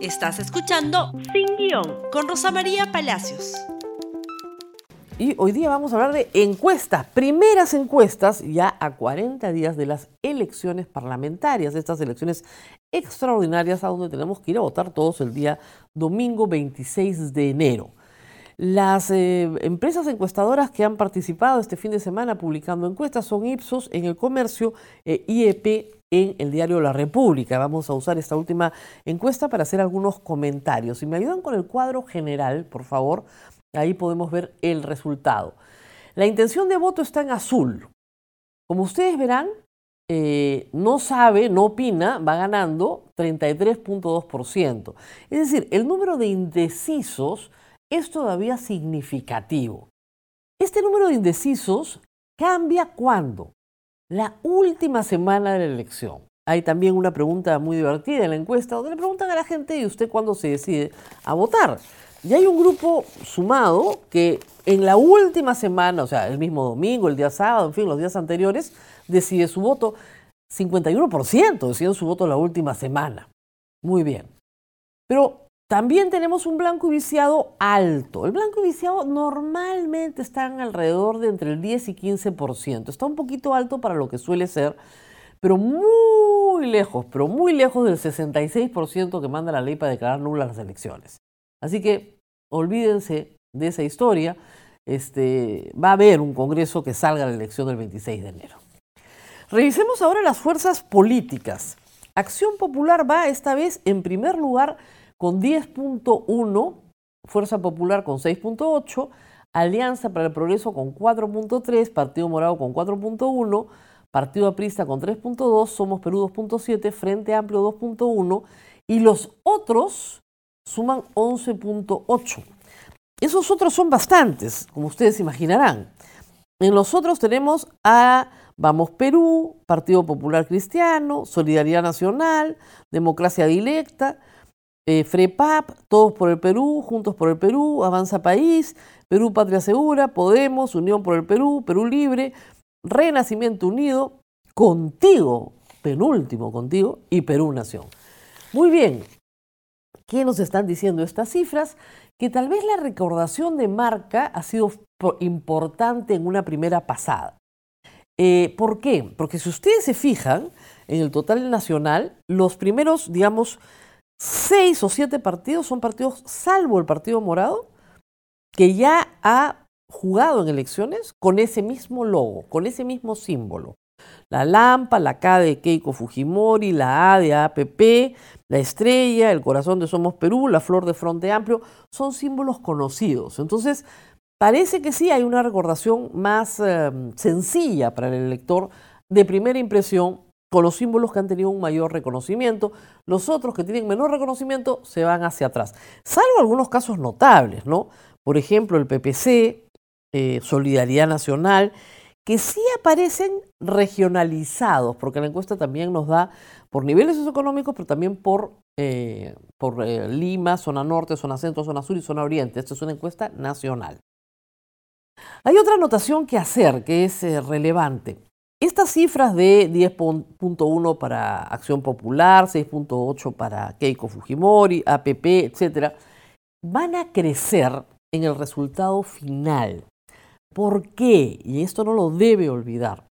Estás escuchando Sin Guión con Rosa María Palacios. Y hoy día vamos a hablar de encuestas, primeras encuestas ya a 40 días de las elecciones parlamentarias, estas elecciones extraordinarias a donde tenemos que ir a votar todos el día domingo 26 de enero. Las eh, empresas encuestadoras que han participado este fin de semana publicando encuestas son Ipsos en el comercio, e IEP en el diario La República. Vamos a usar esta última encuesta para hacer algunos comentarios. Si me ayudan con el cuadro general, por favor, ahí podemos ver el resultado. La intención de voto está en azul. Como ustedes verán, eh, no sabe, no opina, va ganando 33.2%. Es decir, el número de indecisos es todavía significativo. Este número de indecisos cambia cuando la última semana de la elección. Hay también una pregunta muy divertida en la encuesta donde le preguntan a la gente y usted cuándo se decide a votar. Y hay un grupo sumado que en la última semana, o sea, el mismo domingo, el día sábado, en fin, los días anteriores, decide su voto. 51% deciden su voto la última semana. Muy bien. Pero también tenemos un blanco viciado alto. El blanco viciado normalmente están alrededor de entre el 10 y 15%. Está un poquito alto para lo que suele ser, pero muy lejos, pero muy lejos del 66% que manda la ley para declarar nulas las elecciones. Así que olvídense de esa historia. Este, va a haber un Congreso que salga a la elección del 26 de enero. Revisemos ahora las fuerzas políticas. Acción Popular va esta vez en primer lugar con 10.1, Fuerza Popular con 6.8, Alianza para el Progreso con 4.3, Partido Morado con 4.1, Partido Aprista con 3.2, Somos Perú 2.7, Frente Amplio 2.1 y los otros suman 11.8. Esos otros son bastantes, como ustedes imaginarán. En los otros tenemos a Vamos Perú, Partido Popular Cristiano, Solidaridad Nacional, Democracia Directa, eh, FREPAP, Todos por el Perú, Juntos por el Perú, Avanza País, Perú Patria Segura, Podemos, Unión por el Perú, Perú Libre, Renacimiento Unido, Contigo, penúltimo Contigo, y Perú Nación. Muy bien, ¿qué nos están diciendo estas cifras? Que tal vez la recordación de marca ha sido importante en una primera pasada. Eh, ¿Por qué? Porque si ustedes se fijan en el total nacional, los primeros, digamos, seis o siete partidos son partidos, salvo el Partido Morado, que ya ha jugado en elecciones con ese mismo logo, con ese mismo símbolo. La Lampa, la K de Keiko Fujimori, la A de APP, la estrella, el corazón de Somos Perú, la flor de Frente Amplio, son símbolos conocidos. Entonces, parece que sí hay una recordación más eh, sencilla para el elector de primera impresión con los símbolos que han tenido un mayor reconocimiento. Los otros que tienen menor reconocimiento se van hacia atrás. Salvo algunos casos notables, ¿no? Por ejemplo, el PPC, eh, Solidaridad Nacional, que sí aparecen regionalizados, porque la encuesta también nos da por niveles socioeconómicos, pero también por, eh, por eh, Lima, zona norte, zona centro, zona sur y zona oriente. Esta es una encuesta nacional. Hay otra anotación que hacer que es relevante. Estas cifras de 10.1 para Acción Popular, 6.8 para Keiko Fujimori, APP, etc., van a crecer en el resultado final. ¿Por qué? Y esto no lo debe olvidar.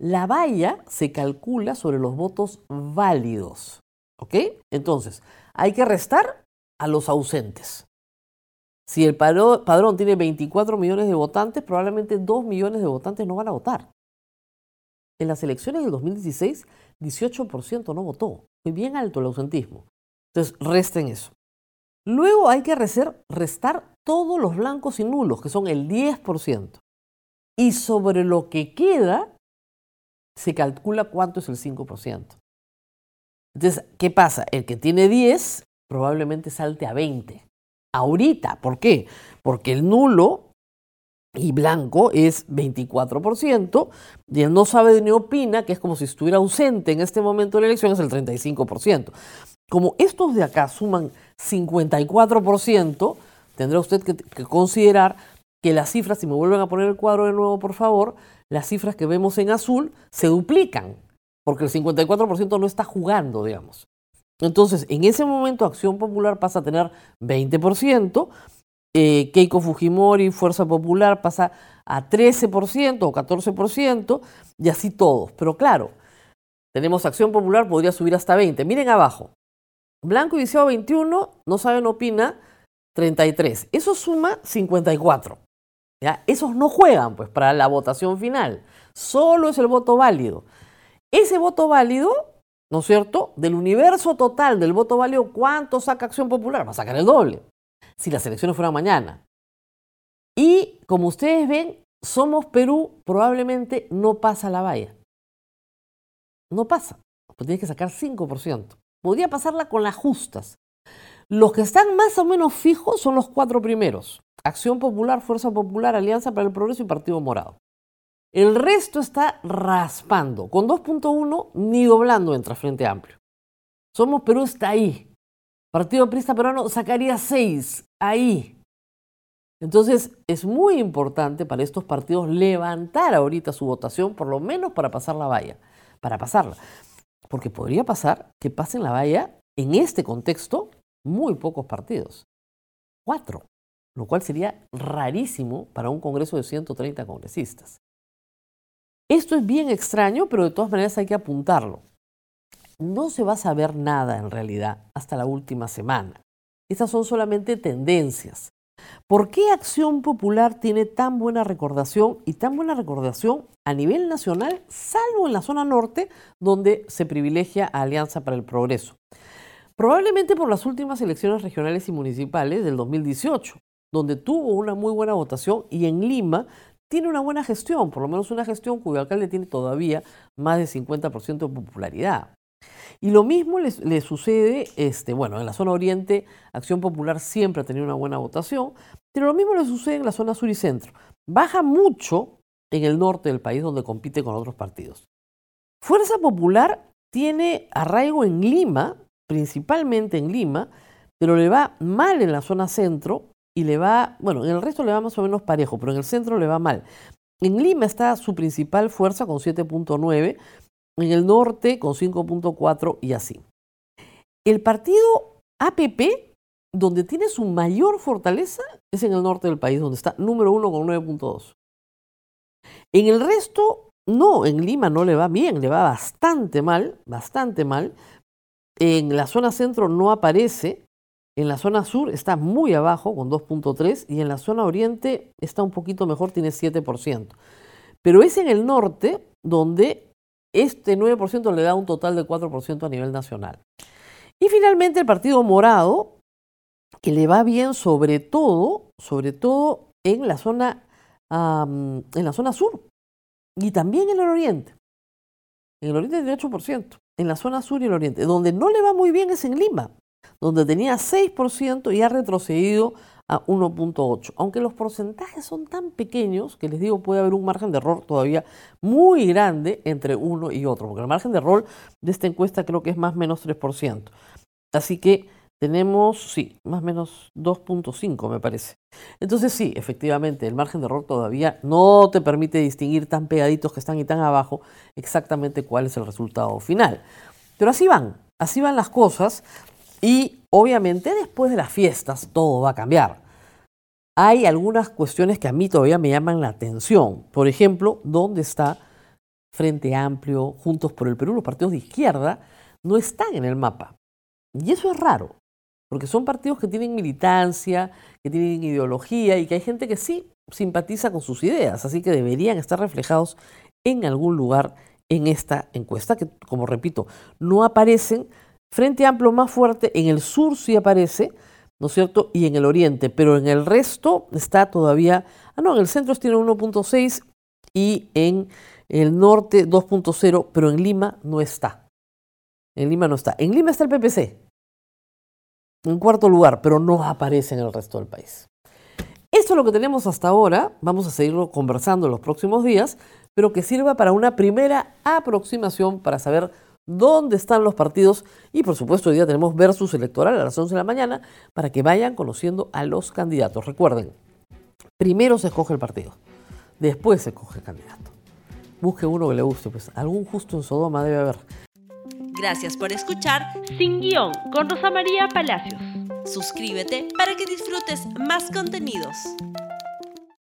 La valla se calcula sobre los votos válidos. ¿Ok? Entonces, hay que restar a los ausentes. Si el padrón tiene 24 millones de votantes, probablemente 2 millones de votantes no van a votar. En las elecciones del 2016, 18% no votó. Fue bien alto el ausentismo. Entonces, resten eso. Luego hay que restar todos los blancos y nulos, que son el 10%. Y sobre lo que queda, se calcula cuánto es el 5%. Entonces, ¿qué pasa? El que tiene 10 probablemente salte a 20. Ahorita, ¿por qué? Porque el nulo y blanco es 24%, y el no sabe ni opina, que es como si estuviera ausente en este momento de la elección, es el 35%. Como estos de acá suman 54%, tendrá usted que, que considerar que las cifras, si me vuelven a poner el cuadro de nuevo, por favor, las cifras que vemos en azul se duplican, porque el 54% no está jugando, digamos. Entonces, en ese momento Acción Popular pasa a tener 20%, eh, Keiko Fujimori, Fuerza Popular, pasa a 13% o 14%, y así todos. Pero claro, tenemos Acción Popular, podría subir hasta 20. Miren abajo. Blanco y 21, no saben, opina, 33. Eso suma 54. ¿ya? Esos no juegan pues para la votación final. Solo es el voto válido. Ese voto válido, ¿no es cierto? Del universo total del voto válido, ¿cuánto saca Acción Popular? Va a sacar el doble. Si las elecciones fueran mañana. Y como ustedes ven, Somos Perú probablemente no pasa la valla. No pasa. Pues tiene que sacar 5%. Podría pasarla con las justas. Los que están más o menos fijos son los cuatro primeros. Acción Popular, Fuerza Popular, Alianza para el Progreso y Partido Morado. El resto está raspando. Con 2.1 ni doblando entra Frente Amplio. Somos Perú está ahí. Partido Prista Peruano sacaría 6 ahí. Entonces es muy importante para estos partidos levantar ahorita su votación, por lo menos para pasar la valla, para pasarla. Porque podría pasar que pasen la valla en este contexto muy pocos partidos. Cuatro. Lo cual sería rarísimo para un Congreso de 130 congresistas. Esto es bien extraño, pero de todas maneras hay que apuntarlo. No se va a saber nada en realidad hasta la última semana. Estas son solamente tendencias. ¿Por qué Acción Popular tiene tan buena recordación y tan buena recordación a nivel nacional, salvo en la zona norte, donde se privilegia Alianza para el Progreso? Probablemente por las últimas elecciones regionales y municipales del 2018, donde tuvo una muy buena votación y en Lima tiene una buena gestión, por lo menos una gestión cuyo alcalde tiene todavía más de 50% de popularidad. Y lo mismo le, sucede, este, bueno, en la zona oriente, Acción Popular siempre ha tenido una buena votación, pero lo mismo le sucede en la zona sur y centro. Baja mucho en el norte del país donde compite con otros partidos. Fuerza Popular tiene arraigo en Lima, principalmente en Lima, pero le va mal en la zona centro y le va, bueno, en el resto le va más o menos parejo, pero en el centro le va mal. En Lima está su principal fuerza con 7.9 en el norte con 5.4 y así. El partido APP, donde tiene su mayor fortaleza, es en el norte del país, donde está número uno con 9.2. En el resto, no, en Lima no le va bien, le va bastante mal, bastante mal. En la zona centro no aparece, en la zona sur está muy abajo con 2.3 y en la zona oriente está un poquito mejor, tiene 7%. Pero es en el norte donde este 9% le da un total de 4% a nivel nacional. Y finalmente el Partido Morado, que le va bien sobre todo, sobre todo en la zona, en la zona sur y también en el oriente. En el oriente tiene 8%, en la zona sur y el oriente. Donde no le va muy bien es en Lima, donde tenía 6% y ha retrocedido a 1.8. Aunque los porcentajes son tan pequeños que les digo puede haber un margen de error todavía muy grande entre uno y otro, porque el margen de error de esta encuesta creo que es más o menos 3%. Así que tenemos, sí, más o menos 2.5 me parece. Entonces sí, efectivamente, el margen de error todavía no te permite distinguir tan pegaditos que están y tan abajo exactamente cuál es el resultado final. Pero así van, así van las cosas. Y obviamente después de las fiestas todo va a cambiar. Hay algunas cuestiones que a mí todavía me llaman la atención. Por ejemplo, ¿dónde está Frente Amplio, Juntos por el Perú? Los partidos de izquierda no están en el mapa. Y eso es raro, porque son partidos que tienen militancia, que tienen ideología y que hay gente que sí simpatiza con sus ideas, así que deberían estar reflejados en algún lugar en esta encuesta, que como repito, no aparecen Frente Amplio más fuerte, en el sur sí aparece, ¿no es cierto? Y en el oriente, pero en el resto está todavía, ah, no, en el centro tiene 1.6 y en el norte 2.0, pero en Lima no está. En Lima no está. En Lima está el PPC, en cuarto lugar, pero no aparece en el resto del país. Esto es lo que tenemos hasta ahora, vamos a seguirlo conversando en los próximos días, pero que sirva para una primera aproximación para saber dónde están los partidos y por supuesto hoy día tenemos versus electoral a las 11 de la mañana para que vayan conociendo a los candidatos. Recuerden, primero se escoge el partido, después se escoge el candidato. Busque uno que le guste, pues algún justo en Sodoma debe haber. Gracias por escuchar Sin Guión con Rosa María Palacios. Suscríbete para que disfrutes más contenidos.